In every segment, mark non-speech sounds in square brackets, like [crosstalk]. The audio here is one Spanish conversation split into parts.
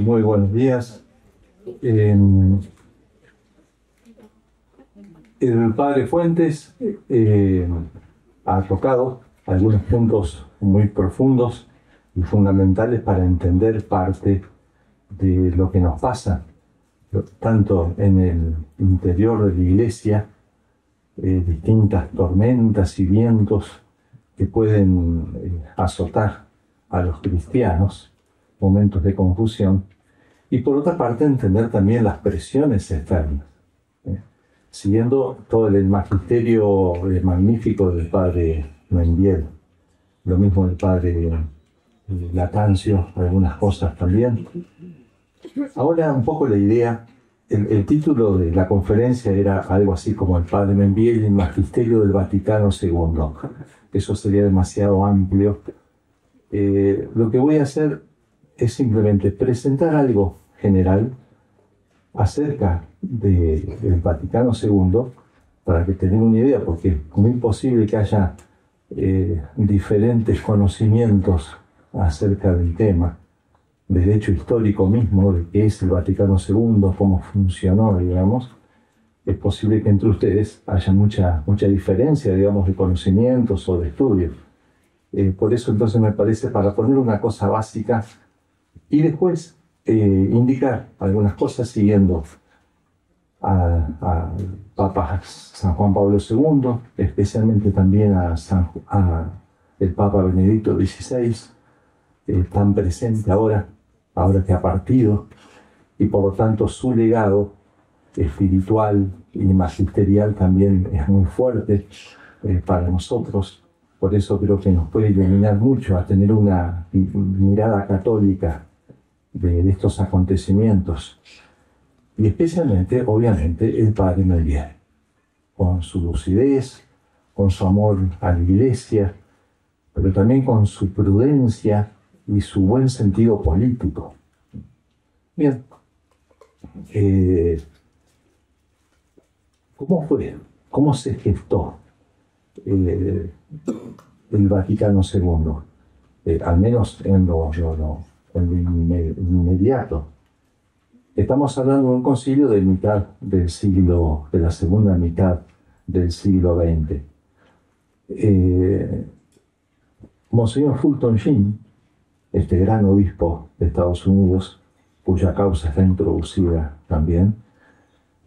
Muy buenos días. el padre Fuentes eh, ha tocado algunos puntos muy profundos y fundamentales para entender parte de lo que nos pasa, tanto en el interior de la iglesia, eh, distintas tormentas y vientos que pueden eh, azotar a los cristianos, momentos de confusión, y por otra parte entender también las presiones externas. ¿eh? Siguiendo todo el magisterio magnífico del padre Mendiel, lo mismo del padre Latancio, algunas cosas también. Ahora un poco la idea, el, título de la conferencia era algo así como el padre y el magisterio del Vaticano II. Eso sería demasiado amplio. Eh, lo que voy a hacer es simplemente presentar algo general acerca del Vaticano II para que tengan una idea, porque es muy posible que haya eh, diferentes conocimientos acerca del tema, del hecho histórico mismo, de qué es el Vaticano II, cómo funcionó, digamos, es posible que entre ustedes haya mucha, mucha diferencia, digamos, de conocimientos o de estudios. Eh, por eso entonces me parece para poner una cosa básica y después eh, indicar algunas cosas siguiendo al Papa San Juan Pablo II, especialmente también a, a el Papa Benedicto XVI, eh, tan presente ahora, ahora que ha partido, y por lo tanto su legado espiritual y magisterial también es muy fuerte eh, para nosotros. Por eso creo que nos puede iluminar mucho a tener una mirada católica de, estos acontecimientos. Y especialmente, obviamente, el Padre Melier, con su lucidez, con su amor a la iglesia, pero también con su prudencia y su buen sentido político. Bien, eh, ¿cómo fue? ¿Cómo se gestó eh, el Vaticano II? Eh, al menos en lo, inmediato. Estamos hablando de un concilio de mitad del siglo, de la segunda mitad del siglo XX. Monseñor Fulton Sheen, este gran obispo de Estados Unidos, cuya causa está introducida también,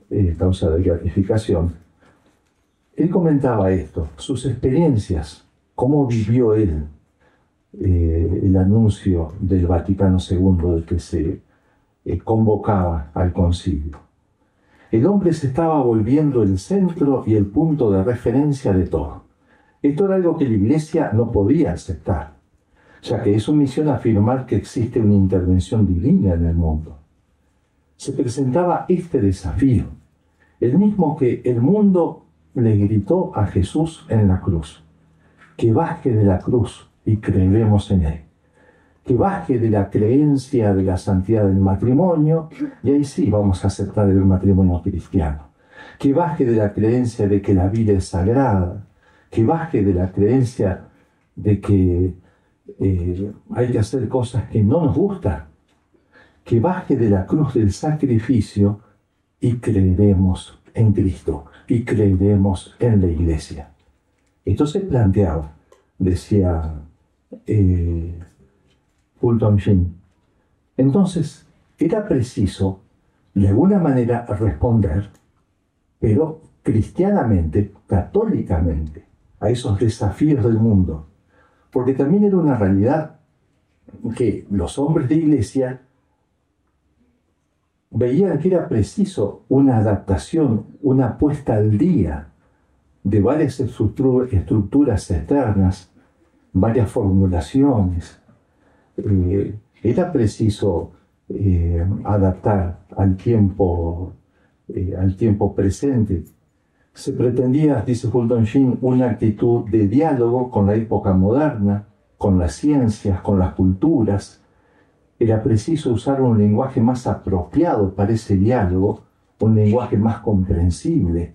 eh, causa de gratificación, él comentaba esto, sus experiencias, cómo vivió él eh, el anuncio del Vaticano II de que se eh, convocaba al concilio. El hombre se estaba volviendo el centro y el punto de referencia de todo. Esto era algo que la Iglesia no podía aceptar ya que es su misión afirmar que existe una intervención divina en el mundo. Se presentaba este desafío, el mismo que el mundo le gritó a Jesús en la cruz, que baje de la cruz y creeremos en él, que baje de la creencia de la santidad del matrimonio, y ahí sí vamos a aceptar el matrimonio cristiano, que baje de la creencia de que la vida es sagrada, que baje de la creencia de que eh, hay que hacer cosas que no nos gustan, que baje de la cruz del sacrificio y creeremos en Cristo y creeremos en la iglesia. Entonces planteaba, decía eh, entonces era preciso de alguna manera responder, pero cristianamente, católicamente, a esos desafíos del mundo porque también era una realidad que los hombres de iglesia veían que era preciso una adaptación, una puesta al día de varias estructuras externas, varias formulaciones. Eh, era preciso eh, adaptar al tiempo, eh, al tiempo presente se pretendía, dice Fulton Sheen, una actitud de diálogo con la época moderna, con las ciencias, con las culturas. Era preciso usar un lenguaje más apropiado para ese diálogo, un lenguaje más comprensible.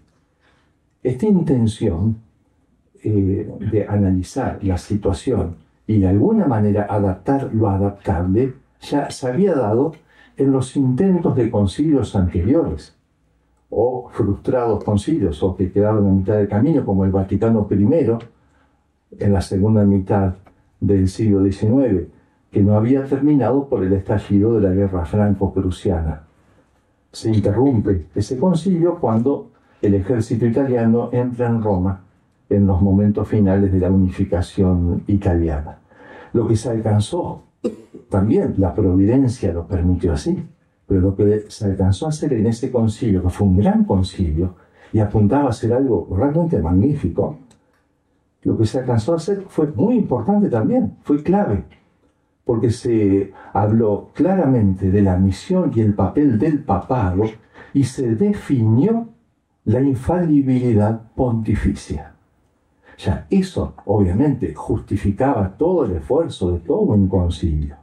Esta intención eh, de analizar la situación y de alguna manera adaptar lo adaptable ya se había dado en los intentos de concilios anteriores, o frustrados concilios, o que quedaron a mitad de camino, como el Vaticano I, en la segunda mitad del siglo XIX, que no había terminado por el estallido de la guerra franco-prusiana. Se interrumpe ese concilio cuando el ejército italiano entra en Roma en los momentos finales de la unificación italiana. Lo que se alcanzó, también la providencia lo permitió así, pero lo que se alcanzó a hacer en ese concilio, que fue un gran concilio y apuntaba a ser algo realmente magnífico, lo que se alcanzó a hacer fue muy importante también, fue clave, porque se habló claramente de la misión y el papel del papado y se definió la infalibilidad pontificia. Ya eso, obviamente, justificaba todo el esfuerzo de todo un concilio.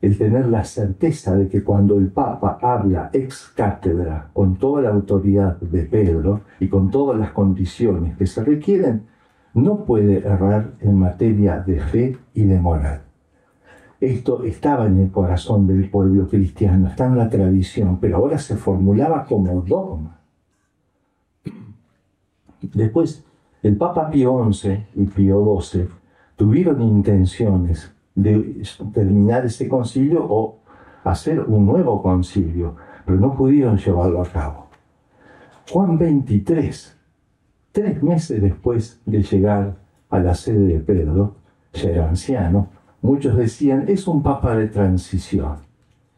El tener la certeza de que cuando el Papa habla ex cátedra, con toda la autoridad de Pedro y con todas las condiciones que se requieren, no puede errar en materia de fe y de moral. Esto estaba en el corazón del pueblo cristiano, está en la tradición, pero ahora se formulaba como dogma. Después, el Papa Pío XI y Pío XII tuvieron intenciones de terminar ese concilio o hacer un nuevo concilio, pero no pudieron llevarlo a cabo. Juan XXIII Tres meses después de llegar a la sede de Pedro, ya era anciano, muchos decían, es un papa de transición.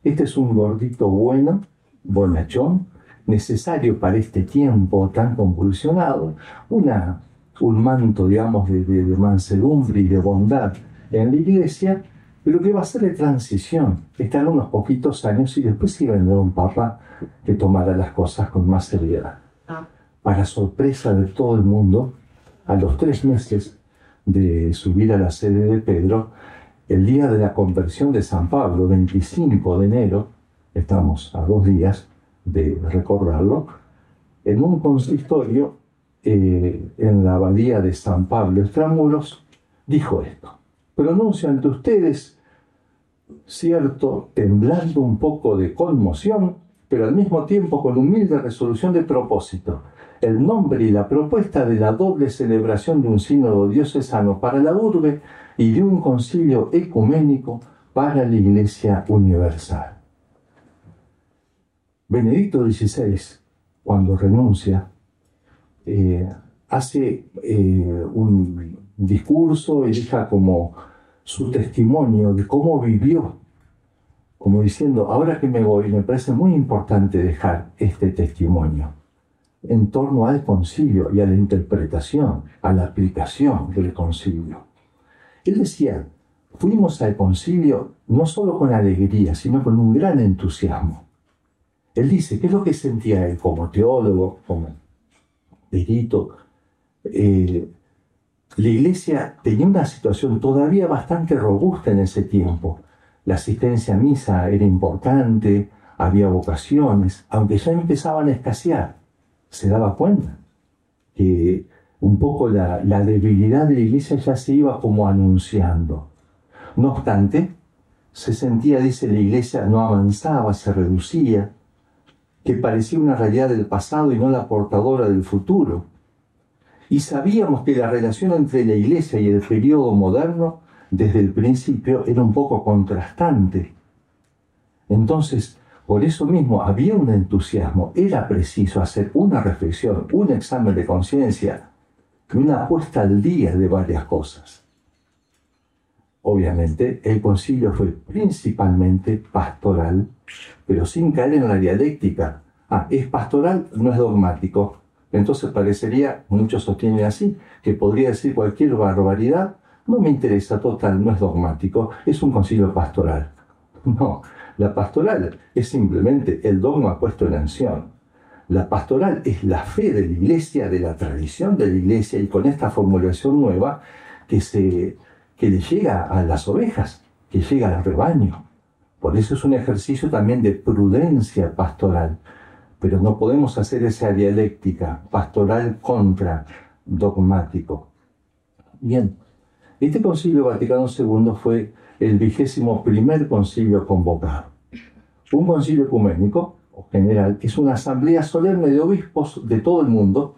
Este es un gordito bueno, bonachón, necesario para este tiempo tan convulsionado, una, un manto, digamos, de, de, de mansedumbre y de bondad en la iglesia, pero que va a ser de transición. Estar unos poquitos años y después a vendrá un papa que tomara las cosas con más seriedad para sorpresa de todo el mundo, a los tres meses de subir a la sede de Pedro, el día de la conversión de San Pablo, 25 de enero, estamos a dos días de recordarlo, en un consistorio eh, en la abadía de San Pablo Extramuros, dijo esto, pronuncio ante ustedes, cierto, temblando un poco de conmoción, pero al mismo tiempo con humilde resolución de propósito, el nombre y la propuesta de la doble celebración de un sínodo diocesano para la urbe y de un concilio ecuménico para la Iglesia Universal. Benedicto XVI, cuando renuncia, eh, hace eh, un discurso y deja como su testimonio de cómo vivió, como diciendo, ahora que me voy, me parece muy importante dejar este testimonio en torno al concilio y a la interpretación, a la aplicación del concilio. Él decía, fuimos al concilio no solo con alegría, sino con un gran entusiasmo. Él dice, ¿qué es lo que sentía él como teólogo, como perito? Eh, la iglesia tenía una situación todavía bastante robusta en ese tiempo. La asistencia a misa era importante, había vocaciones, aunque ya empezaban a escasear se daba cuenta que un poco la, debilidad de la iglesia ya se iba como anunciando. No obstante, se sentía, dice la iglesia, no avanzaba, se reducía, que parecía una realidad del pasado y no la portadora del futuro. Y sabíamos que la relación entre la iglesia y el periodo moderno desde el principio era un poco contrastante. Entonces, por eso mismo había un entusiasmo, era preciso hacer una reflexión, un examen de conciencia, una puesta al día de varias cosas. Obviamente, el concilio fue principalmente pastoral, pero sin caer en la dialéctica. Ah, es pastoral, no es dogmático. Entonces parecería, muchos sostienen así, que podría decir cualquier barbaridad, no me interesa, total, no es dogmático, es un concilio pastoral. [laughs] No, la pastoral es simplemente el dogma puesto en acción. La pastoral es la fe de la iglesia, de la tradición de la iglesia y con esta formulación nueva que, se, que le llega a las ovejas, que llega al rebaño. Por eso es un ejercicio también de prudencia pastoral. Pero no podemos hacer esa dialéctica pastoral contra dogmático. Bien, este concilio Vaticano II fue el vigésimo primer concilio convocado. Un concilio ecuménico, general, es una asamblea solemne de obispos de todo el mundo,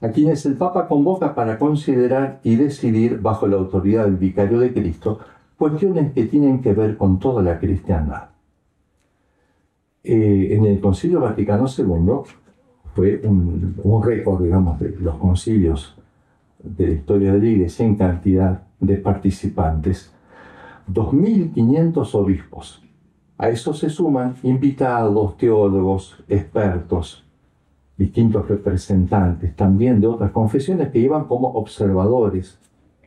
a quienes el Papa convoca para considerar y decidir, bajo la autoridad del vicario de Cristo, cuestiones que tienen que ver con toda la cristiandad. Eh, en el Concilio Vaticano II fue un, un récord, digamos, de los concilios de la historia de la Iglesia en cantidad de participantes. 2.500 obispos. A eso se suman invitados, teólogos, expertos, distintos representantes también de otras confesiones que iban como observadores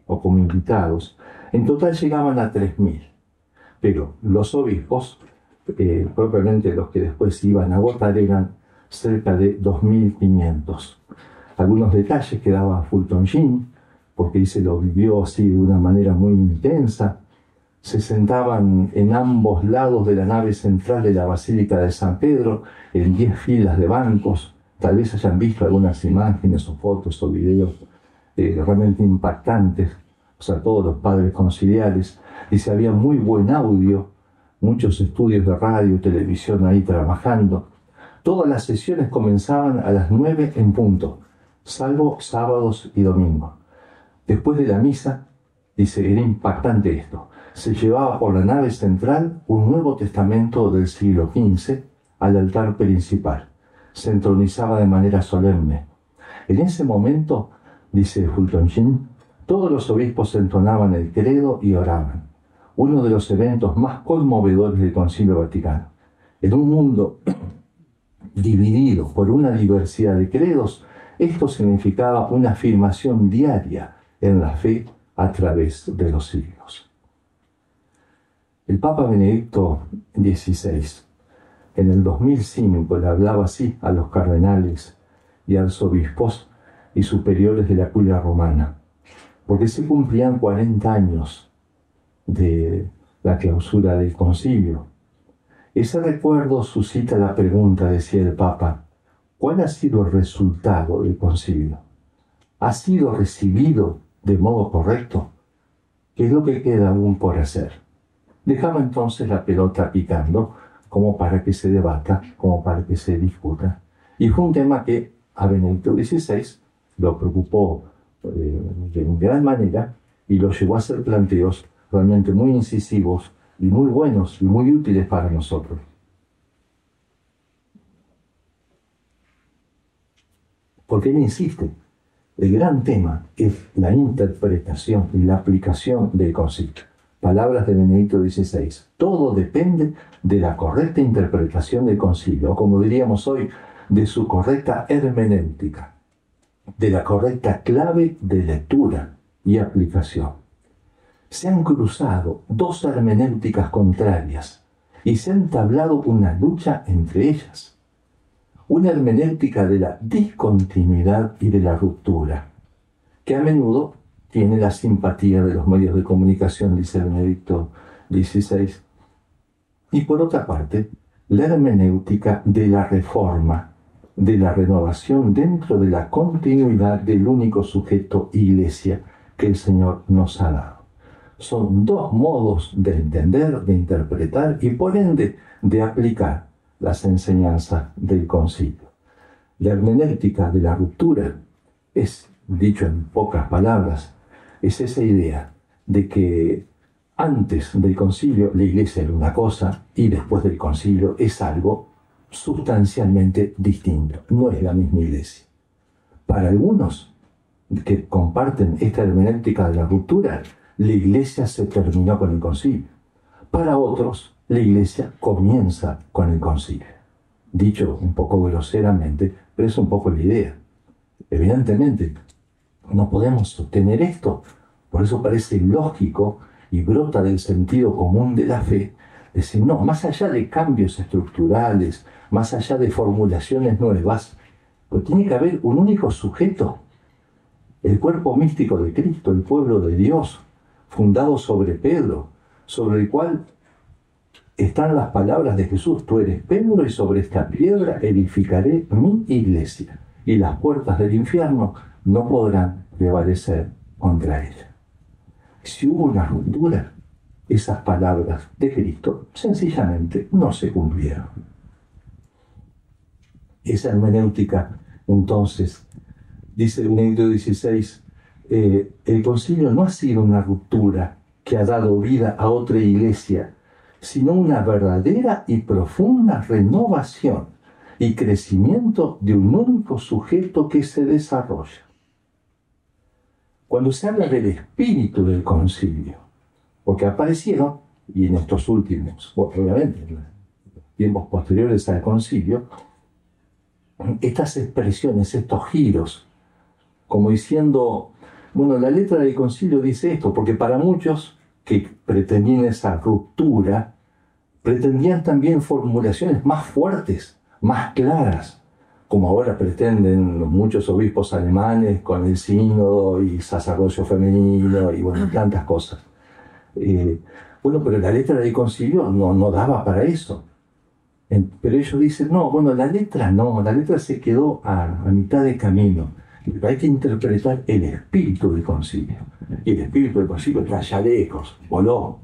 o como invitados. En total llegaban a 3.000. Pero los obispos, eh, propiamente los que después iban a votar, eran cerca de 2.500. Algunos detalles que daba Fulton Sheen, porque se lo vivió así de una manera muy intensa. Se sentaban en ambos lados de la nave central de la Basílica de San Pedro, en 10 filas de bancos. Tal vez hayan visto algunas imágenes o fotos o videos eh, realmente impactantes o sea, todos los padres conciliares, se había muy buen audio, muchos estudios de radio y televisión ahí trabajando. Todas las sesiones comenzaban a las nueve en punto, salvo sábados y domingos. Después de la misa, dice, era impactante esto, se llevaba por la nave central un Nuevo Testamento del siglo XV al altar principal. Se entronizaba de manera solemne. En ese momento, dice Fulton Sheen, todos los obispos entonaban el credo y oraban, uno de los eventos más conmovedores del Concilio Vaticano. En un mundo [clears throat] dividido por una diversidad de credos, esto significaba una afirmación diaria en la fe a través de los siglos. El Papa Benedicto XVI en el 2005 le hablaba así a los cardenales y arzobispos y superiores de la curia romana porque se cumplían 40 años de la clausura del concilio. Ese recuerdo suscita la pregunta, decía el Papa, ¿cuál ha sido el resultado del concilio? ¿Ha sido recibido de modo correcto? ¿Qué es lo que queda aún por hacer? Dejaba entonces la pelota picando como para que se debata, como para que se discuta. Y fue un tema que a Benedicto XVI lo preocupó eh, de gran manera y lo llevó a hacer planteos realmente muy incisivos y muy buenos y muy útiles para nosotros. Porque él insiste, el gran tema es la interpretación y la aplicación del concepto. Palabras de Benedicto XVI. Todo depende de la correcta interpretación del concilio, o como diríamos hoy, de su correcta hermenéutica de la correcta clave de lectura y aplicación. Se han cruzado dos hermenéuticas contrarias y se ha entablado una lucha entre ellas. Una hermenéutica de la discontinuidad y de la ruptura, que a menudo tiene la simpatía de los medios de comunicación, dice Benedicto XVI. Y por otra parte, la hermenéutica de la reforma, de la renovación dentro de la continuidad del único sujeto iglesia que el Señor nos ha dado. Son dos modos de entender, de interpretar y por ende de aplicar las enseñanzas del concilio. La hermenéutica de la ruptura es, dicho en pocas palabras, es esa idea de que antes del concilio la iglesia era una cosa y después del concilio es algo sustancialmente distinto. No es la misma iglesia. Para algunos que comparten esta hermenéutica de la ruptura, la iglesia se terminó con el concilio. Para otros, la iglesia comienza con el concilio. Dicho un poco groseramente, pero es un poco la idea. Evidentemente, no podemos sostener esto. Por eso parece lógico y brota del sentido común de la fe decir, no, más allá de cambios estructurales, más allá de formulaciones nuevas, pues tiene que haber un único sujeto, el cuerpo místico de Cristo, el pueblo de Dios, fundado sobre Pedro, sobre el cual están las palabras de Jesús, tú eres Pedro y sobre esta piedra edificaré mi iglesia, y las puertas del infierno no podrán prevalecer contra ella. Si hubo una ruptura, esas palabras de Cristo sencillamente no se cumplieron. Esa hermenéutica, entonces, dice Benedicto XVI, eh, el concilio no ha sido una ruptura que ha dado vida a otra iglesia, sino una verdadera y profunda renovación y crecimiento de un único sujeto que se desarrolla. Cuando se habla del espíritu del concilio, porque aparecieron, y en estos últimos, obviamente, en tiempos posteriores al concilio, estas expresiones, estos giros, como diciendo, bueno, la letra del concilio dice esto, porque para muchos que pretendían esa ruptura, pretendían también formulaciones más fuertes, más claras, como ahora pretenden muchos obispos alemanes con el sínodo y sacerdocio femenino y bueno, tantas cosas. Eh, bueno, pero la letra del concilio no, no daba para eso. Pero ellos dicen, no, bueno, la letra no, la letra se quedó a, a mitad de camino. Hay que interpretar el espíritu del concilio. Y el espíritu del concilio trae lejos, voló.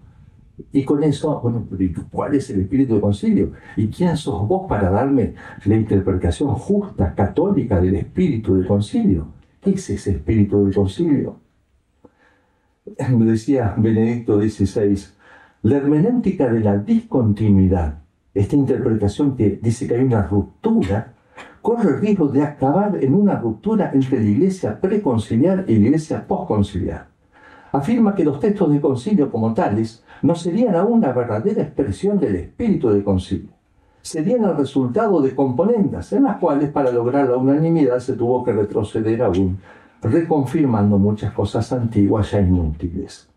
Y con eso, bueno, ¿cuál es el espíritu del concilio? ¿Y quién sos vos para darme la interpretación justa, católica del espíritu del concilio? ¿Qué es ese espíritu del concilio? Decía Benedicto XVI, la hermenéutica de la discontinuidad, esta interpretación que dice que hay una ruptura corre el riesgo de acabar en una ruptura entre la iglesia preconciliar y la iglesia postconciliar. Afirma que los textos de concilio como tales no serían aún la verdadera expresión del espíritu del concilio. Serían el resultado de componendas en las cuales para lograr la unanimidad se tuvo que retroceder aún, reconfirmando muchas cosas antiguas ya inútiles.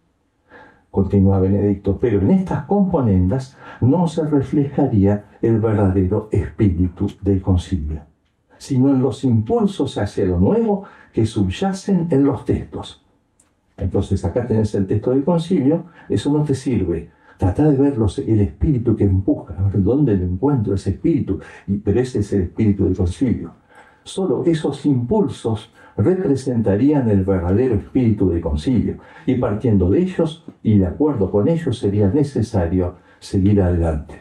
Continúa Benedicto, pero en estas componendas no se reflejaría el verdadero espíritu del concilio sino en los impulsos hacia lo nuevo que subyacen en los textos. Entonces acá tenés el texto del concilio, eso no te sirve. Trata de ver el espíritu que empuja, a ver dónde lo encuentro ese espíritu, y, pero ese es el espíritu del concilio. Solo esos impulsos representarían el verdadero espíritu del concilio, y partiendo de ellos y de acuerdo con ellos sería necesario seguir adelante.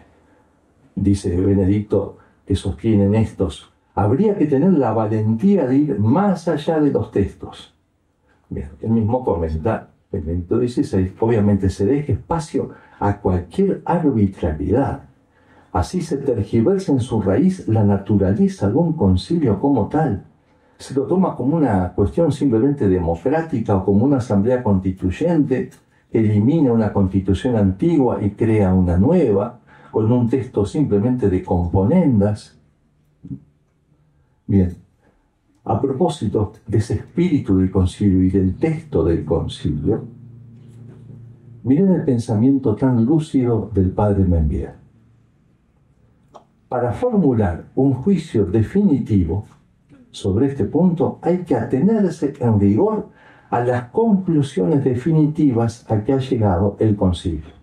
Dice Benedicto que sostienen estos habría que tener la valentía de ir más allá de los textos. El mismo comenta, el 16, obviamente se deje espacio a cualquier arbitrariedad. Así se tergiversa en su raíz la naturaleza de un concilio como tal. Se lo toma como una cuestión simplemente democrática o como una asamblea constituyente que elimina una constitución antigua y crea una nueva, con un texto simplemente de componendas Bien, a propósito de ese espíritu del concilio y del texto del concilio, miren el pensamiento tan lúcido del padre Membier. Para formular un juicio definitivo sobre este punto hay que atenerse en rigor a las conclusiones definitivas a que ha llegado el concilio.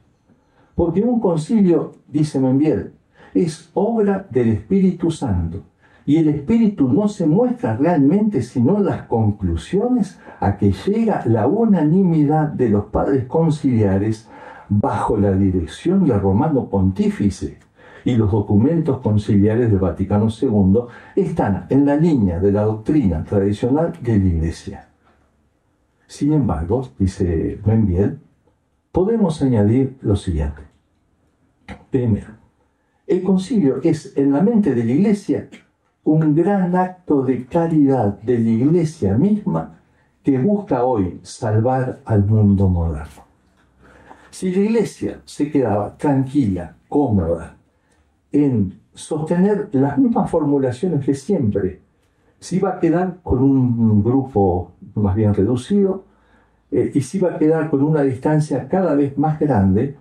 Porque un concilio, dice Membier, es obra del Espíritu Santo y el espíritu no se muestra realmente sino las conclusiones a que llega la unanimidad de los padres conciliares bajo la dirección del romano pontífice. Y los documentos conciliares del Vaticano II están en la línea de la doctrina tradicional de la Iglesia. Sin embargo, dice Benviel, podemos añadir lo siguiente. Primero, el concilio es en la mente de la Iglesia un gran acto de caridad de la iglesia misma que busca hoy salvar al mundo moderno. Si la iglesia se quedaba tranquila, cómoda, en sostener las mismas formulaciones de siempre, se iba a quedar con un grupo más bien reducido eh, y se iba a quedar con una distancia cada vez más grande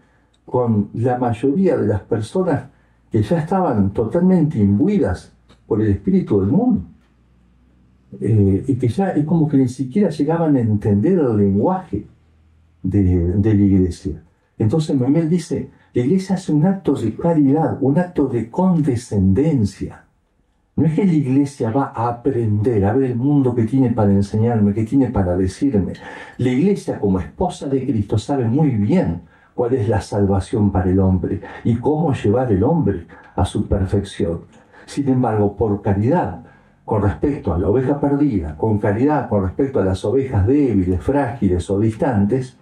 con la mayoría de las personas que ya estaban totalmente imbuidas por el espíritu del mundo. Eh, y que ya es como que ni siquiera llegaban a entender el lenguaje de, la iglesia. Entonces Memel dice, la iglesia hace un acto de caridad, un acto de condescendencia. No es que la iglesia va a aprender a ver el mundo que tiene para enseñarme, que tiene para decirme. La iglesia como esposa de Cristo sabe muy bien cuál es la salvación para el hombre y cómo llevar el hombre a su perfección. Sin embargo, por caridad con respecto a la oveja perdida, con caridad con respecto a las ovejas débiles, frágiles o distantes,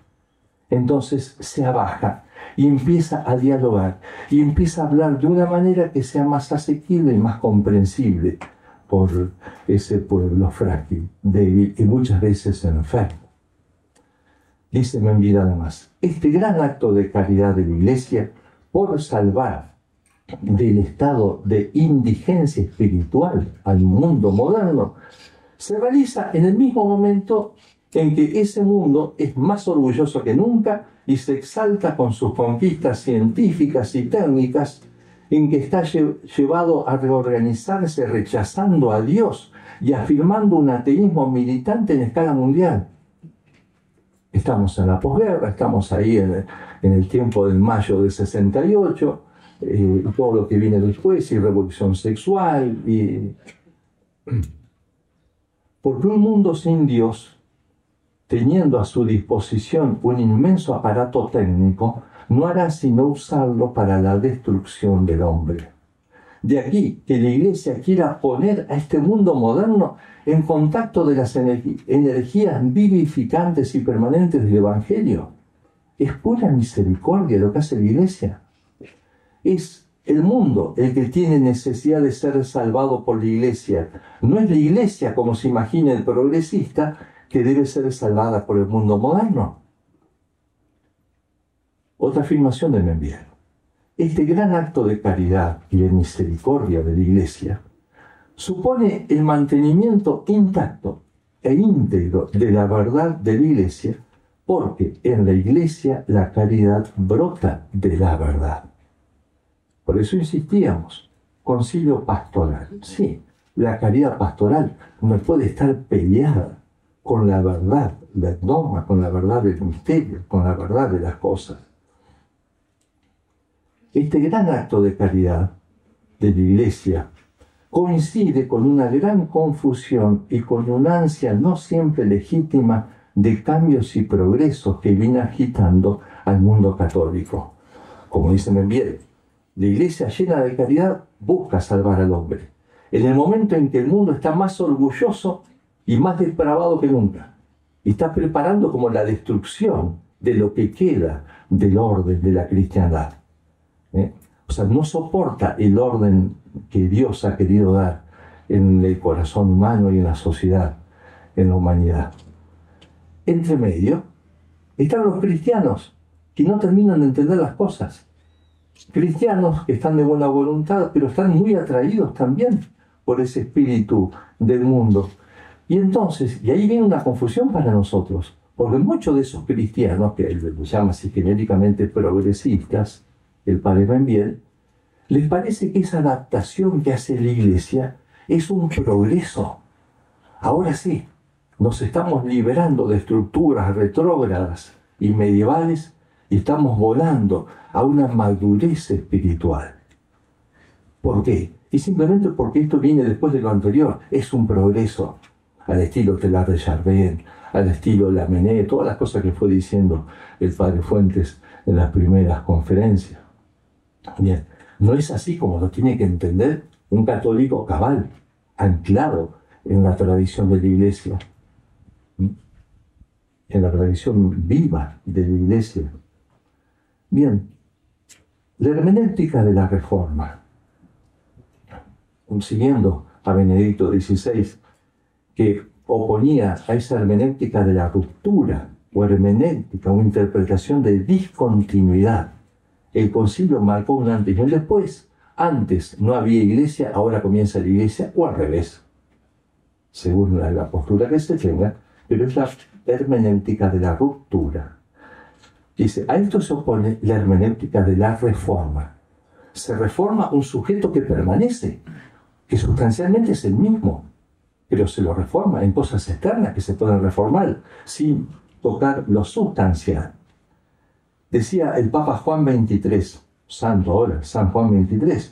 entonces se abaja y empieza a dialogar y empieza a hablar de una manera que sea más asequible y más comprensible por ese pueblo frágil, débil y muchas veces enfermo. Dice Menvida además, este gran acto de caridad de la Iglesia por salvar del estado de indigencia espiritual al mundo moderno se realiza en el mismo momento en que ese mundo es más orgulloso que nunca y se exalta con sus conquistas científicas y técnicas, en que está llevado a reorganizarse rechazando a Dios y afirmando un ateísmo militante en escala mundial. Estamos en la posguerra, estamos ahí en el, tiempo del mayo del 68, eh, todo lo que viene después, y revolución sexual, y... Porque un mundo sin Dios teniendo a su disposición un inmenso aparato técnico, no hará sino usarlo para la destrucción del hombre. De aquí que la Iglesia quiera poner a este mundo moderno en contacto de las energías vivificantes y permanentes del Evangelio. Es pura misericordia lo que hace la Iglesia. Es el mundo el que tiene necesidad de ser salvado por la Iglesia. No es la Iglesia, como se imagina el progresista, que debe ser salvada por el mundo moderno. Otra afirmación de Membiel. Este gran acto de caridad y de misericordia de la Iglesia supone el mantenimiento intacto e íntegro de la verdad de la Iglesia, porque en la Iglesia la caridad brota de la verdad. Por eso insistíamos, concilio pastoral. Sí, la caridad pastoral no puede estar peleada con la verdad del dogma, con la verdad del misterio, con la verdad de las cosas. Este gran acto de caridad de la Iglesia coincide con una gran confusión y con una ansia no siempre legítima de cambios y progresos que viene agitando al mundo católico. Como dice Membiel, la Iglesia llena de caridad busca salvar al hombre. En el momento en que el mundo está más orgulloso y más depravado que nunca. Está preparando como la destrucción de lo que queda del orden de la cristiandad. ¿eh? O sea, no soporta el orden que Dios ha querido dar en el corazón humano y en la sociedad, en la humanidad. Entre medio están los cristianos que no terminan de entender las cosas. Cristianos que están de buena voluntad, pero están muy atraídos también por ese espíritu del mundo y entonces, y ahí viene una confusión para nosotros, porque muchos de esos cristianos, que él llama así genéricamente progresistas, el padre Benviel, les parece que esa adaptación que hace la iglesia es un progreso. Ahora sí, nos estamos liberando de estructuras retrógradas y medievales y estamos volando a una madurez espiritual. ¿Por qué? Y simplemente porque esto viene después de lo anterior, es un progreso al estilo Telar de Charbel, al estilo Lamennais, todas las cosas que fue diciendo el padre Fuentes en las primeras conferencias. Bien, no es así como lo tiene que entender un católico cabal, anclado en la tradición de la iglesia, en la tradición viva de la iglesia. Bien, la hermenéutica de la reforma, siguiendo a Benedicto XVI, que oponía a esa hermenéutica de la ruptura o hermenéutica o interpretación de discontinuidad. El concilio marcó un antes y un después. Antes no había iglesia, ahora comienza la iglesia, o al revés, según la, postura que se tenga, pero es la hermenéutica de la ruptura. Dice, a esto se opone la hermenéutica de la reforma. Se reforma un sujeto que permanece, que sustancialmente es el mismo, pero se lo reforma en cosas externas que se pueden reformar sin tocar lo sustancial. Decía el Papa Juan XXIII, santo ahora, San Juan XXIII,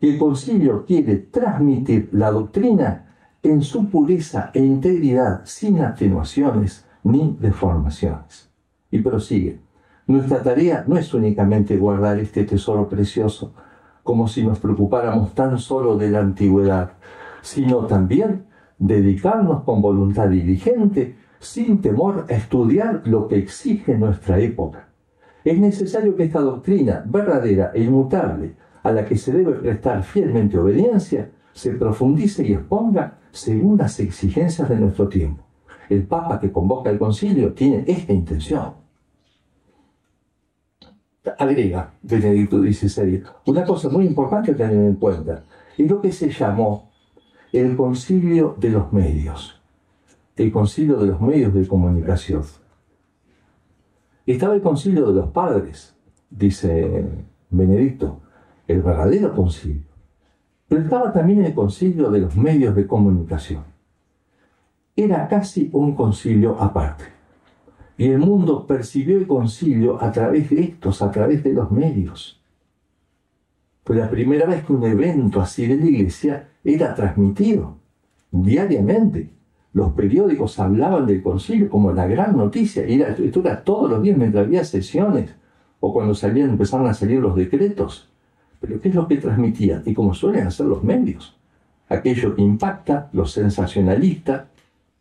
que el concilio quiere transmitir la doctrina en su pureza e integridad, sin atenuaciones ni deformaciones. Y prosigue, Nuestra tarea no es únicamente guardar este tesoro precioso, como si nos preocupáramos tan solo de la antigüedad, sino también dedicarnos con voluntad diligente, sin temor, a estudiar lo que exige nuestra época. Es necesario que esta doctrina verdadera e inmutable, a la que se debe prestar fielmente obediencia, se profundice y exponga según las exigencias de nuestro tiempo. El Papa que convoca el concilio tiene esta intención agrega Benedicto XVI una cosa muy importante a tener en cuenta, es lo que se llamó el concilio de los medios, el concilio de los medios de comunicación. Estaba el concilio de los padres, dice Benedicto, el verdadero concilio, pero estaba también el concilio de los medios de comunicación. Era casi un concilio aparte. Y el mundo percibió el concilio a través de estos, a través de los medios. Fue la primera vez que un evento así de la iglesia era transmitido diariamente. Los periódicos hablaban del concilio como la gran noticia. Y esto era todos los días mientras había sesiones o cuando salían, empezaron a salir los decretos. Pero ¿qué es lo que transmitían? Y como suelen hacer los medios. Aquello que impacta, lo sensacionalista,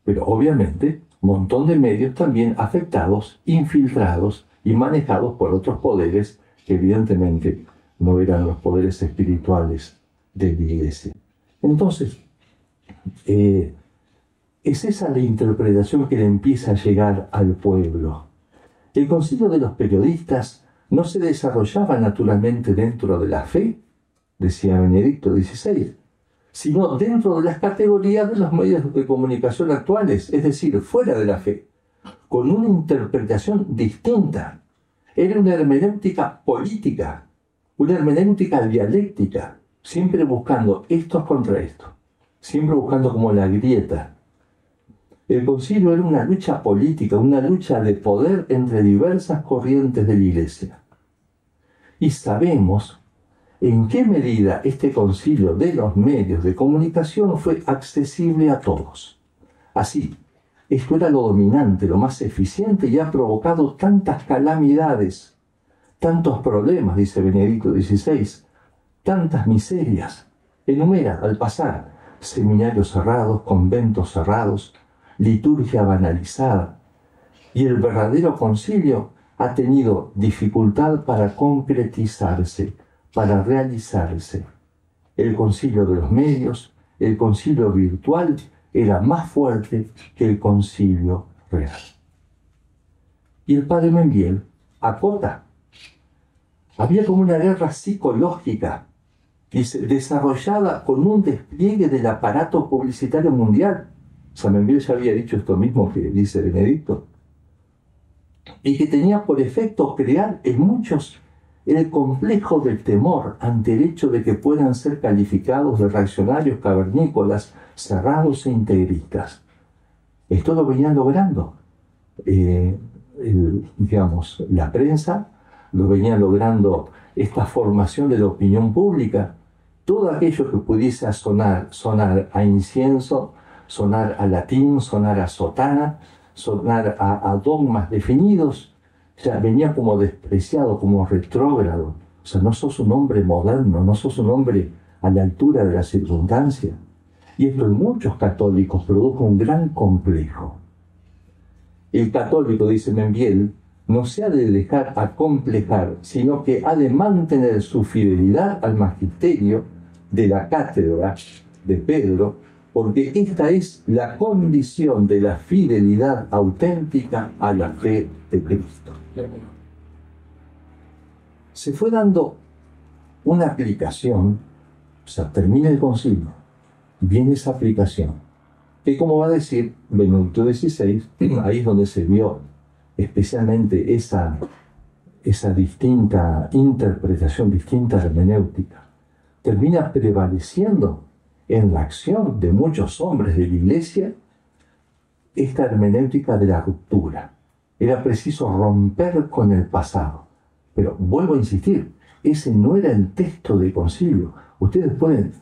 pero obviamente montón de medios también afectados, infiltrados y manejados por otros poderes que evidentemente no eran los poderes espirituales de la iglesia. Entonces, eh, es esa la interpretación que le empieza a llegar al pueblo. El concilio de los periodistas no se desarrollaba naturalmente dentro de la fe, decía Benedicto XVI, sino dentro de las categorías de los medios de comunicación actuales, es decir, fuera de la fe, con una interpretación distinta. Era una hermenéutica política, una hermenéutica dialéctica, siempre buscando estos contra esto, siempre buscando como la grieta. El concilio era una lucha política, una lucha de poder entre diversas corrientes de la iglesia. Y sabemos en qué medida este concilio de los medios de comunicación fue accesible a todos. Así, esto era lo dominante, lo más eficiente y ha provocado tantas calamidades, tantos problemas, dice Benedicto XVI, tantas miserias. Enumera al pasar seminarios cerrados, conventos cerrados, liturgia banalizada. Y el verdadero concilio ha tenido dificultad para concretizarse para realizarse. El concilio de los medios, el concilio virtual, era más fuerte que el concilio real. Y el padre Menguiel acota. Había como una guerra psicológica desarrollada con un despliegue del aparato publicitario mundial. San Menguiel ya había dicho esto mismo que dice Benedicto. Y que tenía por efecto crear en muchos el complejo del temor ante el hecho de que puedan ser calificados de reaccionarios cavernícolas, cerrados e integristas. Esto lo venían logrando, eh, digamos, la prensa, lo venía logrando esta formación de la opinión pública, todo aquello que pudiese sonar, sonar a incienso, sonar a latín, sonar a sotana, sonar a dogmas definidos, o sea, venía como despreciado, como retrógrado. O sea, no sos un hombre moderno, no sos un hombre a la altura de la circunstancia. Y esto en muchos católicos produjo un gran complejo. El católico, dice Membiel, no se ha de dejar acomplejar, sino que ha de mantener su fidelidad al magisterio de la cátedra de Pedro porque esta es la condición de la fidelidad auténtica a la fe de Cristo. Se fue dando una aplicación, o sea, termina el concilio, viene esa aplicación, que como va a decir Benedicto XVI, ahí es donde se vio especialmente esa, esa distinta interpretación, distinta hermenéutica, termina prevaleciendo en la acción de muchos hombres de la iglesia esta hermenéutica de la ruptura. Era preciso romper con el pasado. Pero vuelvo a insistir, ese no era el texto del concilio. Ustedes pueden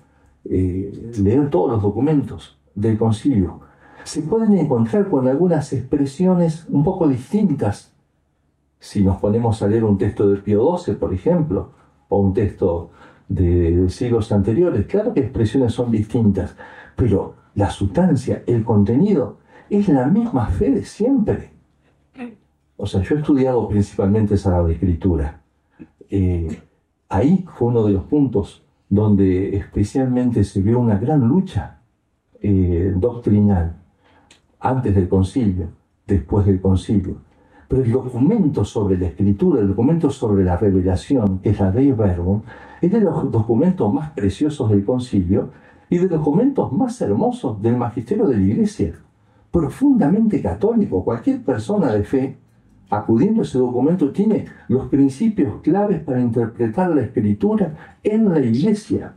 eh, leer todos los documentos del concilio. Se pueden encontrar con algunas expresiones un poco distintas, si nos ponemos a leer un texto de Pío XII, por ejemplo, o un texto de siglos anteriores, claro que expresiones son distintas, pero la sustancia, el contenido, es la misma fe de siempre. O sea, yo he estudiado principalmente Sagrada Escritura. Eh, ahí fue uno de los puntos donde especialmente se vio una gran lucha eh, doctrinal, antes del concilio, después del concilio. Pero el documento sobre la escritura, el documento sobre la revelación, que es la Dei Verbum, es de los documentos más preciosos del concilio y de los documentos más hermosos del magisterio de la iglesia. Profundamente católico, cualquier persona de fe acudiendo a ese documento tiene los principios claves para interpretar la escritura en la iglesia.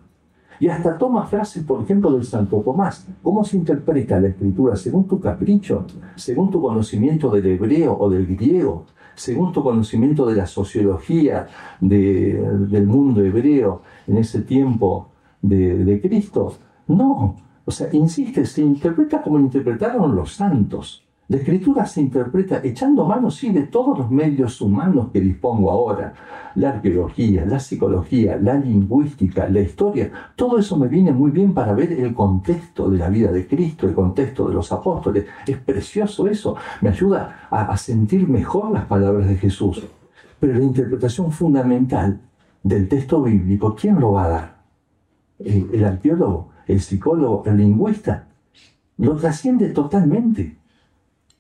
Y hasta toma frases, por ejemplo, del Santo Tomás. ¿Cómo se interpreta la escritura? Según tu capricho, según tu conocimiento del hebreo o del griego, según tu conocimiento de la sociología del mundo hebreo en ese tiempo de, de Cristo. No, o sea, insiste, se interpreta como interpretaron los santos. La escritura se interpreta echando mano, sí, de todos los medios humanos que dispongo ahora. La arqueología, la psicología, la lingüística, la historia. Todo eso me viene muy bien para ver el contexto de la vida de Cristo, el contexto de los apóstoles. Es precioso eso. Me ayuda a, sentir mejor las palabras de Jesús. Pero la interpretación fundamental del texto bíblico, ¿quién lo va a dar? El, el arqueólogo, el psicólogo, el lingüista. Lo trasciende totalmente.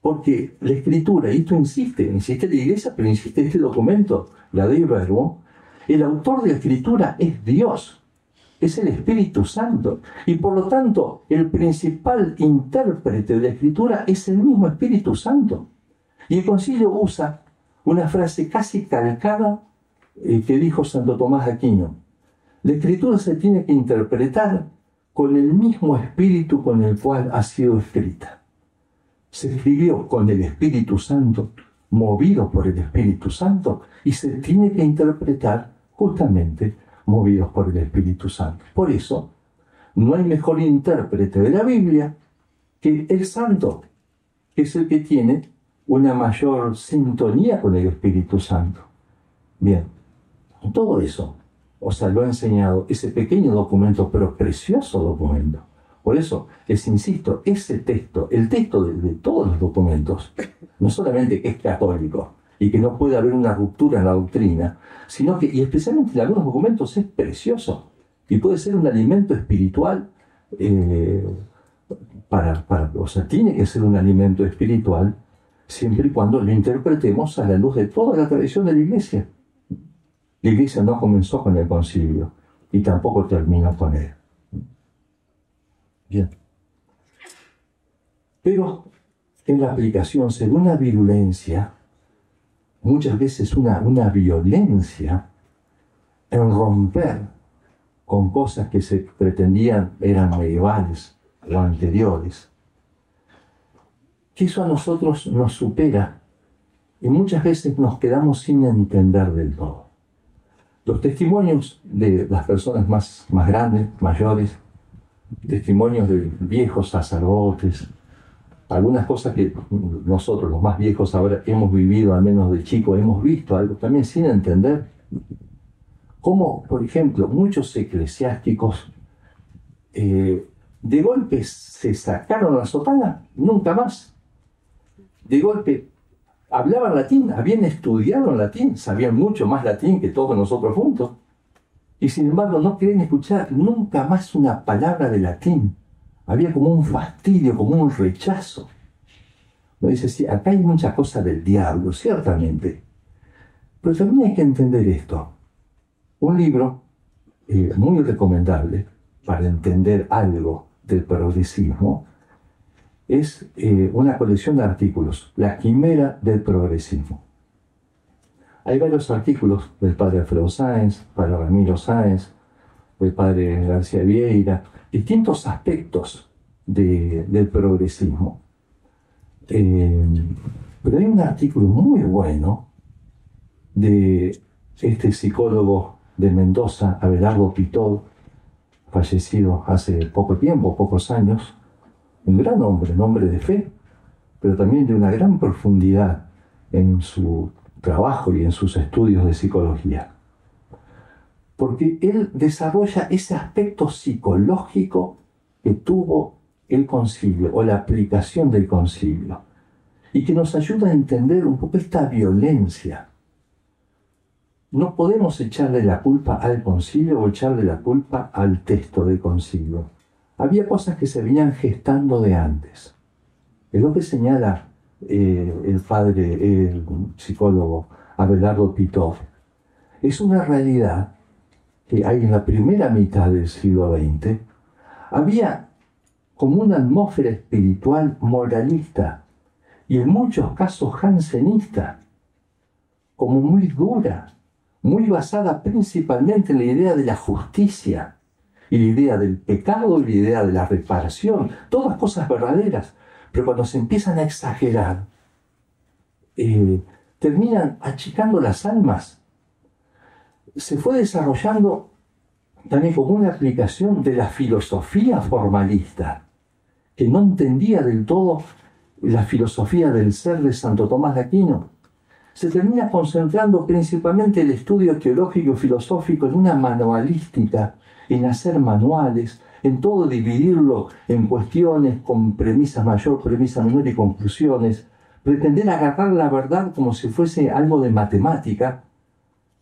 Porque la escritura, y esto insiste, insiste la iglesia, pero insiste este documento, la de Verbo, el autor de la escritura es Dios, es el Espíritu Santo. Y por lo tanto, el principal intérprete de la escritura es el mismo Espíritu Santo. Y el concilio usa una frase casi calcada eh, que dijo Santo Tomás de Aquino. La escritura se tiene que interpretar con el mismo espíritu con el cual ha sido escrita se escribió con el Espíritu Santo, movido por el Espíritu Santo, y se tiene que interpretar justamente movidos por el Espíritu Santo. Por eso, no hay mejor intérprete de la Biblia que el Santo, que es el que tiene una mayor sintonía con el Espíritu Santo. Bien, todo eso o sea, lo ha enseñado ese pequeño documento, pero precioso documento, por eso les insisto, ese texto, el texto de, todos los documentos, no solamente es católico y que no puede haber una ruptura en la doctrina, sino que, y especialmente en algunos documentos, es precioso y puede ser un alimento espiritual eh, para, para, o sea, tiene que ser un alimento espiritual siempre y cuando lo interpretemos a la luz de toda la tradición de la iglesia. La iglesia no comenzó con el concilio y tampoco terminó con él. Bien. Pero en la aplicación según la virulencia, muchas veces una, una violencia en romper con cosas que se pretendían eran medievales o anteriores, que eso a nosotros nos supera y muchas veces nos quedamos sin entender del todo. Los testimonios de las personas más, más grandes, mayores, testimonios de viejos sacerdotes, algunas cosas que nosotros, los más viejos, ahora hemos vivido, al menos de chico, hemos visto algo también sin entender. Como, por ejemplo, muchos eclesiásticos eh, de golpe se sacaron la sotana, nunca más. De golpe hablaban latín, habían estudiado latín, sabían mucho más latín que todos nosotros juntos y sin embargo no querían escuchar nunca más una palabra de latín. Había como un fastidio, como un rechazo. Me dice, sí, acá hay muchas cosas del diablo, ciertamente. Pero también hay que entender esto. Un libro eh, muy recomendable para entender algo del progresismo es eh, una colección de artículos, La Quimera del Progresismo. Hay varios artículos del padre Alfredo Sáenz, padre Ramiro Sáenz, del padre García Vieira, distintos aspectos del progresismo. Eh, pero hay un artículo muy bueno de este psicólogo de Mendoza, Abelardo Pitol, fallecido hace poco tiempo, pocos años, un gran hombre, un hombre de fe, pero también de una gran profundidad en su trabajo y en sus estudios de psicología. Porque él desarrolla ese aspecto psicológico que tuvo el concilio o la aplicación del concilio y que nos ayuda a entender un poco esta violencia. No podemos echarle la culpa al concilio o echarle la culpa al texto del concilio. Había cosas que se venían gestando de antes. Es lo que señala eh, el padre, el psicólogo Abelardo Pitov. Es una realidad que hay en la primera mitad del siglo XX. Había como una atmósfera espiritual moralista y en muchos casos jansenista, como muy dura, muy basada principalmente en la idea de la justicia y la idea del pecado y la idea de la reparación, todas cosas verdaderas, pero cuando se empiezan a exagerar, eh, terminan achicando las almas. Se fue desarrollando también como una aplicación de la filosofía formalista, que no entendía del todo la filosofía del ser de Santo Tomás de Aquino. Se termina concentrando principalmente el estudio teológico y filosófico en una manualística, en hacer manuales, en todo dividirlo en cuestiones con premisas mayor, premisa menor y conclusiones, pretender agarrar la verdad como si fuese algo de matemática,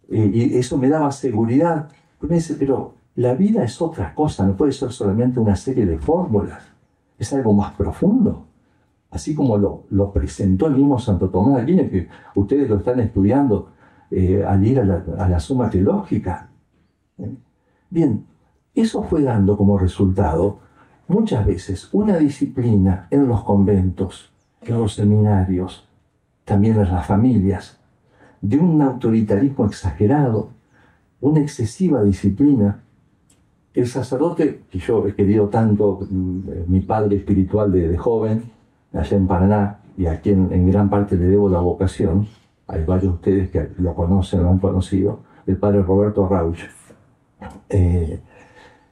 eh, y eso me daba seguridad. Pero me dice, pero la vida es otra cosa, no puede ser solamente una serie de fórmulas, es algo más profundo. Así como lo, presentó el mismo Santo Tomás de Aquino, que ustedes lo están estudiando eh, al ir a la, a la suma teológica. Bien, eso fue dando como resultado muchas veces una disciplina en los conventos, en los seminarios, también en las familias, de un autoritarismo exagerado, una excesiva disciplina. El sacerdote, que yo he querido tanto, mm, mi padre espiritual de, joven, allá en Paraná, y a quien en gran parte le debo la vocación, hay varios de ustedes que lo conocen, lo han conocido, el padre Roberto Rauch. Eh,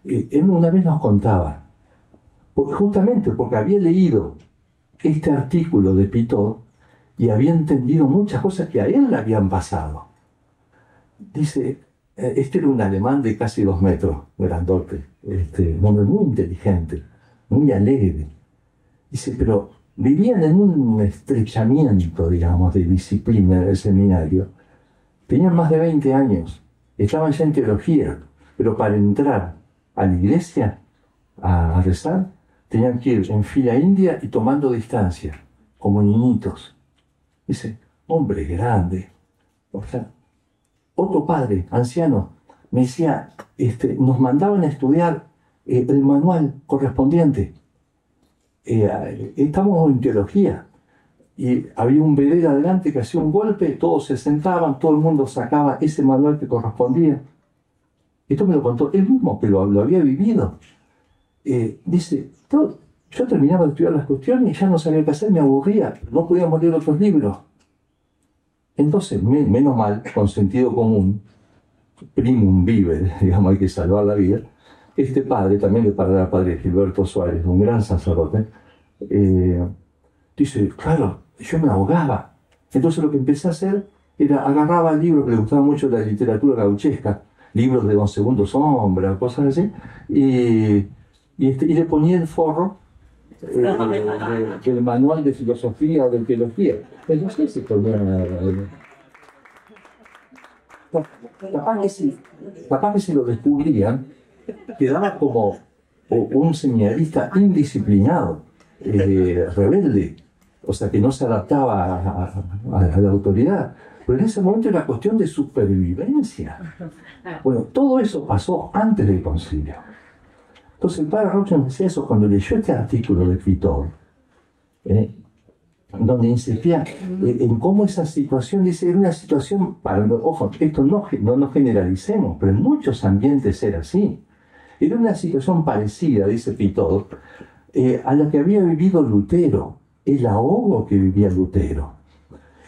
él una vez nos contaba, justamente porque había leído este artículo de Pitot y había entendido muchas cosas que a él le habían pasado. Dice, eh, este era un alemán de casi dos metros, grandote, este, un hombre muy inteligente, muy alegre. Dice, pero vivían en un estrechamiento, digamos, de disciplina del seminario. Tenían más de 20 años, estaban ya en teología, pero para entrar a la iglesia a, rezar, tenían que ir en fila india y tomando distancia, como niñitos. Dice, hombre grande. O sea, otro padre, anciano, me decía, este, nos mandaban a estudiar eh, el manual correspondiente. Eh, estamos en teología y había un bebé adelante que hacía un golpe, todos se sentaban, todo el mundo sacaba ese manual que correspondía. Esto me lo contó él mismo, que lo, había vivido. Eh, dice, yo terminaba de estudiar las cuestiones y ya no sabía qué hacer, me aburría, no podíamos leer otros libros. Entonces, menos mal, con sentido común, primum vive, [laughs] digamos, hay que salvar la vida, este padre, también le parará padre Gilberto Suárez, un gran sacerdote, eh, dice, claro, yo me ahogaba. Entonces lo que empecé a hacer era agarraba el libro que le gustaba mucho la literatura gauchesca, libros de Don Segundo Sombra, cosas así, y, este, y le ponía el forro eh, [laughs] del manual de filosofía o de teología. Entonces se ponía... Capaz que, si, capaz que si lo descubrían, quedaba como un seminarista indisciplinado, eh, rebelde, o sea, que no se adaptaba a la autoridad. Pero en ese momento era cuestión de supervivencia. Bueno, todo eso pasó antes del concilio. Entonces el padre Rocha decía eso cuando leyó este artículo de Pitor, ¿eh? donde insistía en cómo esa situación, dice, era una situación, para, ojo, esto no, no nos generalicemos, pero en muchos ambientes era así. Era una situación parecida, dice Pitor, eh, a la que había vivido Lutero, el ahogo que vivía Lutero.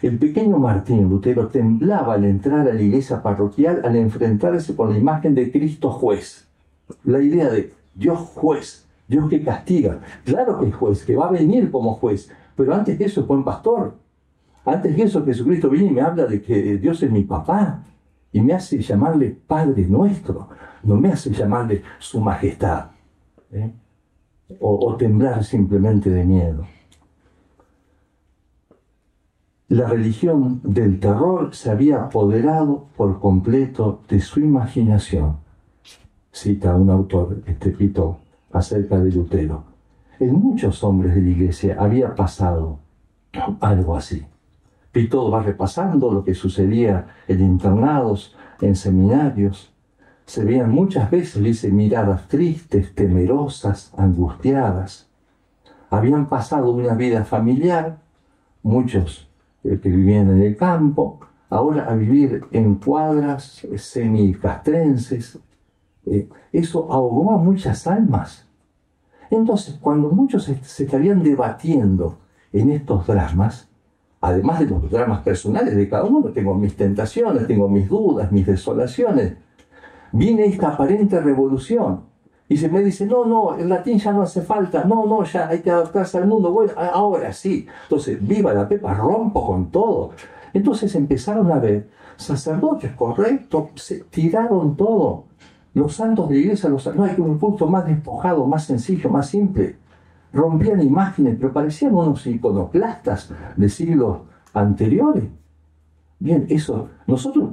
El pequeño Martín Lutero temblaba al entrar a la iglesia parroquial al enfrentarse con la imagen de Cristo juez. La idea de Dios juez, Dios que castiga. Claro que es juez, que va a venir como juez, pero antes de eso es buen pastor. Antes de eso, Jesucristo viene y me habla de que Dios es mi papá y me hace llamarle Padre nuestro, no me hace llamarle su majestad. ¿eh? o temblar simplemente de miedo. La religión del terror se había apoderado por completo de su imaginación, cita un autor escrito acerca de Lutero. En muchos hombres de la iglesia había pasado algo así. Pito va repasando lo que sucedía en internados, en seminarios. Se veían muchas veces, dice, miradas tristes, temerosas, angustiadas. Habían pasado una vida familiar, muchos que vivían en el campo, ahora a vivir en cuadras semicastrenses. Eh, eso ahogó a muchas almas. Entonces, cuando muchos se estarían debatiendo en estos dramas, además de los dramas personales de cada uno, tengo mis tentaciones, tengo mis dudas, mis desolaciones, viene esta aparente revolución y se me dice, no, no, el latín ya no hace falta, no, no, ya hay que adaptarse al mundo. Bueno, ahora sí. Entonces, viva la pepa, rompo con todo. Entonces empezaron a ver sacerdotes correctos, se tiraron todo. Los santos de la iglesia, los, no hay un punto más despojado, más sencillo, más simple. Rompían imágenes, pero parecían unos iconoclastas de siglos anteriores. Bien, eso, nosotros,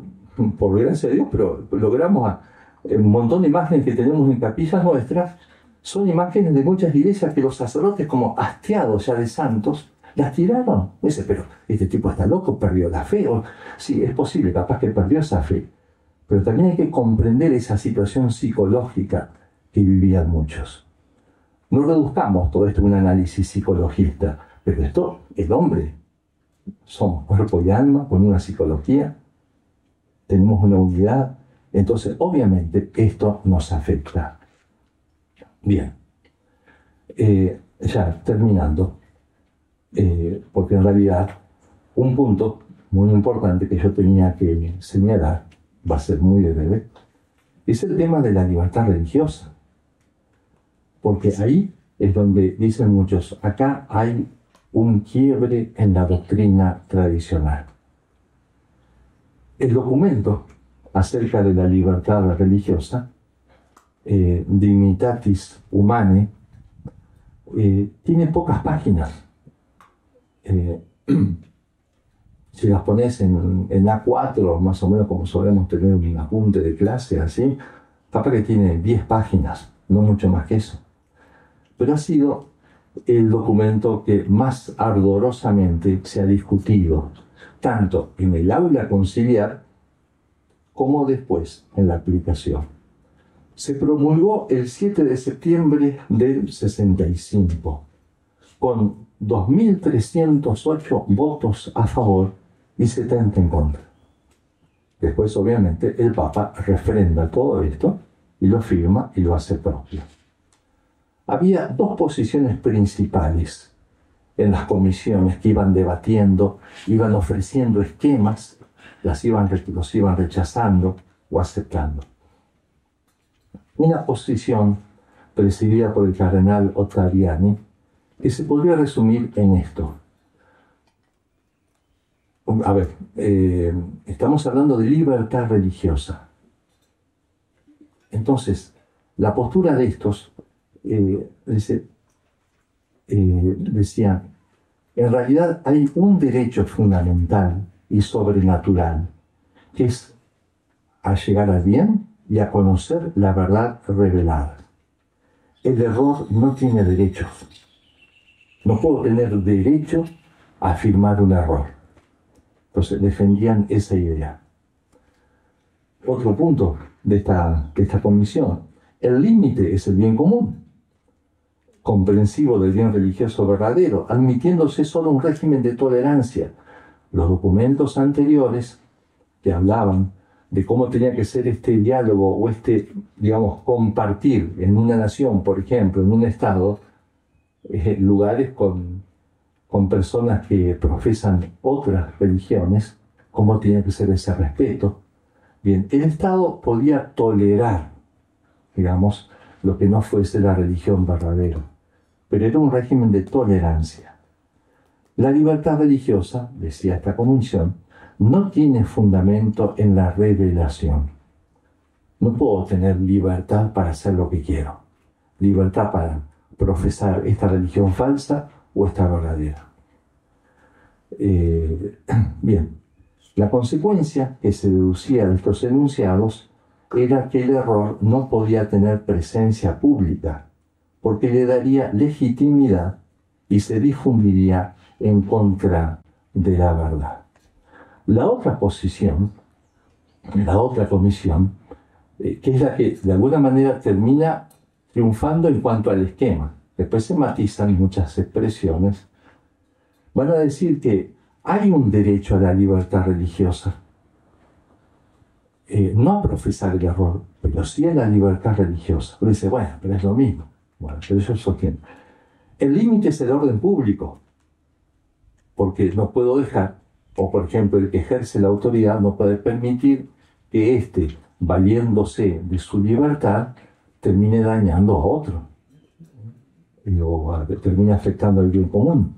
por gracia de Dios, pero logramos a, un montón de imágenes que tenemos en capillas nuestras son imágenes de muchas iglesias que los sacerdotes, como hastiados ya de santos, las tiraron. Dice, pero este tipo está loco, perdió la fe. sí, es posible, capaz que perdió esa fe. Pero también hay que comprender esa situación psicológica que vivían muchos. No reduzcamos todo esto a un análisis psicologista, pero esto, el hombre, somos cuerpo y alma con una psicología, tenemos una unidad entonces, obviamente, esto nos afecta. Bien, eh, ya terminando, eh, porque en realidad un punto muy importante que yo tenía que señalar, va a ser muy breve, es el tema de la libertad religiosa. Porque ahí es donde dicen muchos, acá hay un quiebre en la doctrina tradicional. El documento acerca de la libertad religiosa, eh, Dignitatis Humane, eh, tiene pocas páginas. Eh, [clears throat] si las pones en, A4, más o menos como solemos tener un apunte de clase, así, capaz que tiene 10 páginas, no mucho más que eso. Pero ha sido el documento que más ardorosamente se ha discutido, tanto en el aula conciliar como después en la aplicación. Se promulgó el 7 de septiembre del 65, con 2.308 votos a favor y 70 en contra. Después, obviamente, el Papa refrenda todo esto y lo firma y lo hace propio. Había dos posiciones principales en las comisiones que iban debatiendo, iban ofreciendo esquemas las iban, los iban rechazando o aceptando. Una posición presidida por el cardenal Ottaviani que se podría resumir en esto. A ver, eh, estamos hablando de libertad religiosa. Entonces, la postura de estos eh, eh, decía, en realidad hay un derecho fundamental y sobrenatural, que es a llegar al bien y a conocer la verdad revelada. El error no tiene derechos. No puedo tener derecho a afirmar un error. Entonces defendían esa idea. Otro punto de esta, de esta comisión. El límite es el bien común, comprensivo del bien religioso verdadero, admitiéndose solo un régimen de tolerancia los documentos anteriores que hablaban de cómo tenía que ser este diálogo o este, digamos, compartir en una nación, por ejemplo, en un estado, eh, lugares con, con personas que profesan otras religiones, cómo tenía que ser ese respeto. Bien, el Estado podía tolerar, digamos, lo que no fuese la religión verdadera, pero era un régimen de tolerancia. La libertad religiosa, decía esta comisión, no tiene fundamento en la revelación. No puedo tener libertad para hacer lo que quiero, libertad para profesar esta religión falsa o esta verdadera. Eh, [clears throat] bien, la consecuencia que se deducía de estos enunciados era que el error no podía tener presencia pública, porque le daría legitimidad y se difundiría en contra de la verdad. La otra posición, la otra comisión, eh, que es la que de alguna manera termina triunfando en cuanto al esquema, después se matizan muchas expresiones, van a decir que hay un derecho a la libertad religiosa. Eh, no a profesar el error, pero sí a la libertad religiosa. Uno dice, bueno, pero es lo mismo. Bueno, pero. El límite es el orden público, porque no puedo dejar, o por ejemplo, el que ejerce la autoridad no puede permitir que éste, valiéndose de su libertad, termine dañando a otro, o termine afectando al bien común.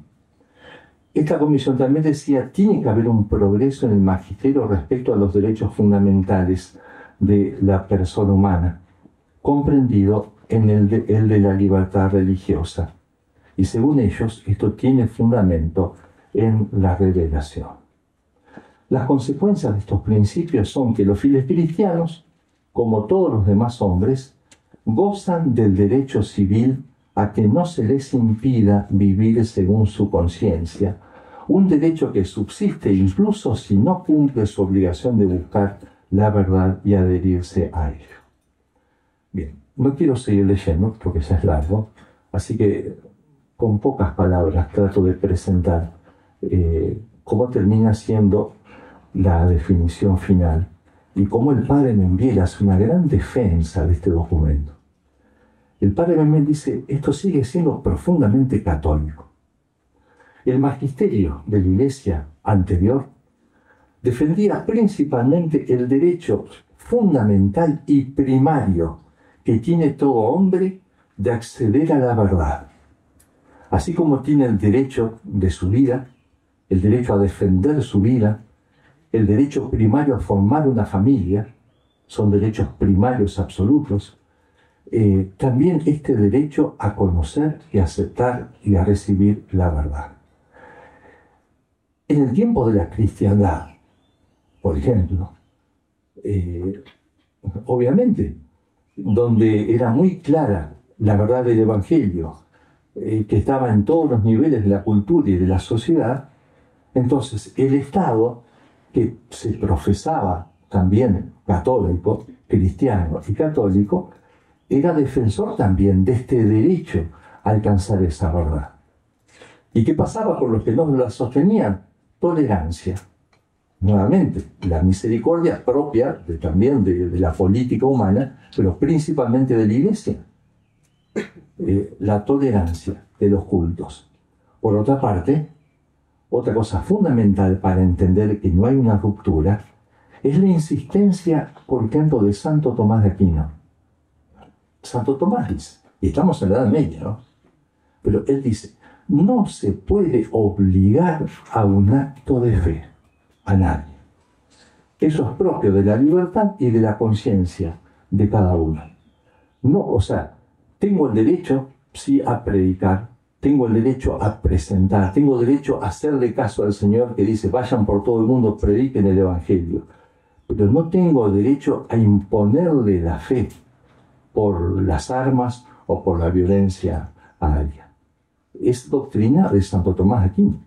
Esta comisión también decía, tiene que haber un progreso en el magisterio respecto a los derechos fundamentales de la persona humana, comprendido en el de, el de la libertad religiosa. Y según ellos, esto tiene fundamento en la revelación. Las consecuencias de estos principios son que los fieles cristianos, como todos los demás hombres, gozan del derecho civil a que no se les impida vivir según su conciencia, un derecho que subsiste incluso si no cumple su obligación de buscar la verdad y adherirse a ello. Bien, no quiero seguir leyendo porque ya es largo, así que con pocas palabras trato de presentar eh, cómo termina siendo la definición final y cómo el padre Membiel hace una gran defensa de este documento. El padre Membiel dice, esto sigue siendo profundamente católico. El magisterio de la iglesia anterior defendía principalmente el derecho fundamental y primario que tiene todo hombre de acceder a la verdad. Así como tiene el derecho de su vida, el derecho a defender su vida, el derecho primario a formar una familia, son derechos primarios absolutos, eh, también este derecho a conocer y aceptar y a recibir la verdad. En el tiempo de la cristiandad, por ejemplo, eh, obviamente, donde era muy clara la verdad del Evangelio, eh, que estaba en todos los niveles de la cultura y de la sociedad, entonces el Estado, que se profesaba también católico, cristiano y católico, era defensor también de este derecho a alcanzar esa verdad. ¿Y qué pasaba con los que no la sostenían? tolerancia. Nuevamente, la misericordia propia de, también de, la política humana, pero principalmente de la iglesia. Eh, la tolerancia de los cultos. Por otra parte, otra cosa fundamental para entender que no hay una ruptura es la insistencia por tanto de Santo Tomás de Aquino. Santo Tomás dice, y estamos en la Edad Media, ¿no? Pero él dice, no se puede obligar a un acto de fe a nadie. Eso es propio de la libertad y de la conciencia de cada uno. No, o sea, tengo el derecho, sí, a predicar, tengo el derecho a presentar, tengo derecho a hacerle caso al Señor que dice, vayan por todo el mundo, prediquen el Evangelio. Pero no tengo derecho a imponerle la fe por las armas o por la violencia a alguien es doctrina de Santo Tomás de Aquino,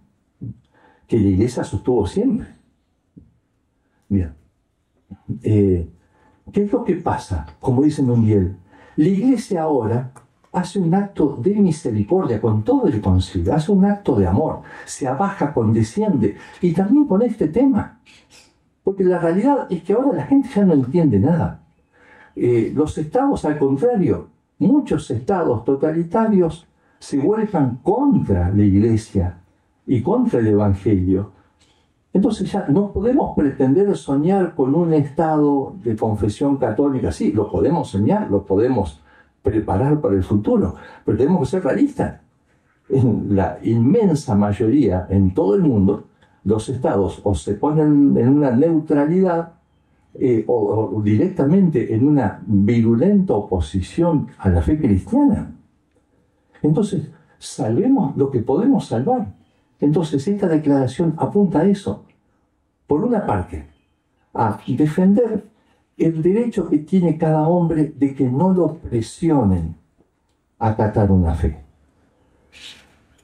que la iglesia sostuvo siempre. Bien, eh, ¿qué es lo que pasa? Como dice Mundial, la iglesia ahora hace un acto de misericordia con todo el concilio, hace un acto de amor, se abaja, condesciende, y también con este tema. Porque la realidad es que ahora la gente ya no entiende nada. Eh, los estados, al contrario, muchos estados totalitarios se vuelvan contra la iglesia y contra el Evangelio. Entonces ya no podemos pretender soñar con un estado de confesión católica. Sí, lo podemos soñar, lo podemos preparar para el futuro, pero tenemos que ser realistas. en la inmensa mayoría, en todo el mundo, los estados o se ponen en una neutralidad eh, o, directamente en una virulenta oposición a la fe cristiana. Entonces, salvemos lo que podemos salvar. Entonces, esta declaración apunta a eso. Por una parte, a defender el derecho que tiene cada hombre de que no lo presionen a acatar una fe.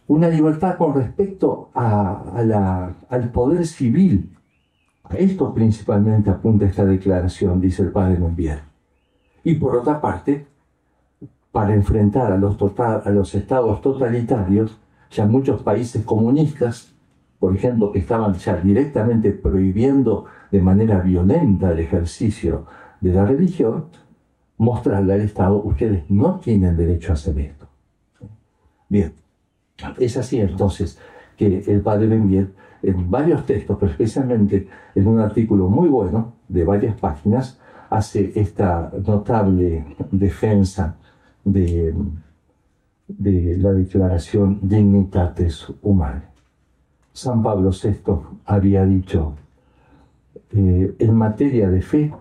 Una libertad con respecto al poder civil. A esto principalmente apunta esta declaración, dice el padre Monbier. Y por otra parte, para enfrentar a los, estados totalitarios, ya muchos países comunistas, por ejemplo, estaban ya directamente prohibiendo de manera violenta el ejercicio de la religión, mostrarle al Estado, ustedes no tienen derecho a hacer esto. Bien, es así entonces que el padre Benvier, en varios textos, pero especialmente en un artículo muy bueno de varias páginas, hace esta notable defensa de, la declaración Dignitates Humanae. San Pablo VI había dicho, eh, en materia de fe,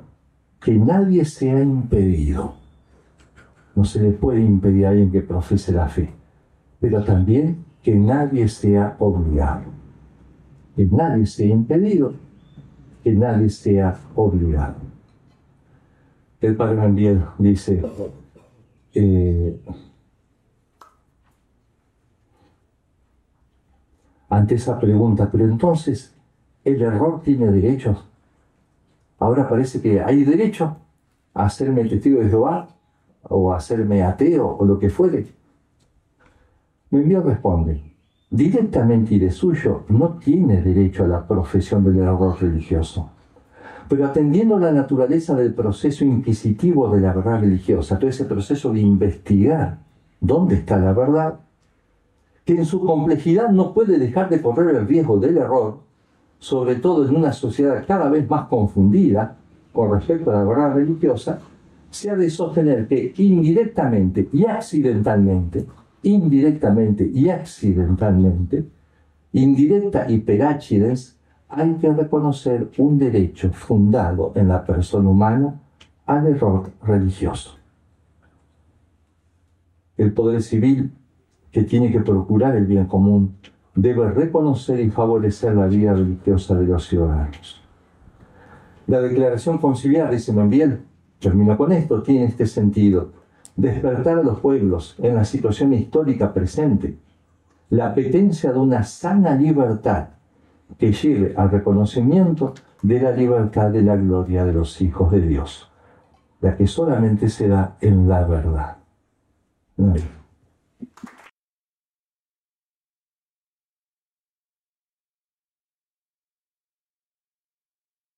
que nadie sea impedido. No se le puede impedir a alguien que profese la fe, pero también que nadie sea obligado. Que nadie sea impedido, que nadie sea obligado. El padre Mandiel dice, eh, ante esa pregunta, pero entonces, ¿el error tiene derechos? Ahora parece que hay derecho a hacerme testigo de Jehová o a hacerme ateo o lo que fuere. Envío responde, directamente y de suyo no tiene derecho a la profesión del error religioso pero atendiendo la naturaleza del proceso inquisitivo de la verdad religiosa, todo ese proceso de investigar dónde está la verdad, que en su complejidad no puede dejar de correr el riesgo del error, sobre todo en una sociedad cada vez más confundida con respecto a la verdad religiosa, se ha de sostener que indirectamente y accidentalmente, indirectamente y accidentalmente, indirecta y peráchides, hay que reconocer un derecho fundado en la persona humana al error religioso. El poder civil, que tiene que procurar el bien común, debe reconocer y favorecer la vida religiosa de los ciudadanos. La declaración conciliar, dice bien, termino con esto, tiene este sentido. Despertar a los pueblos en la situación histórica presente, la apetencia de una sana libertad que lleve al reconocimiento de la libertad de la gloria de los hijos de Dios, la que solamente se da en la verdad.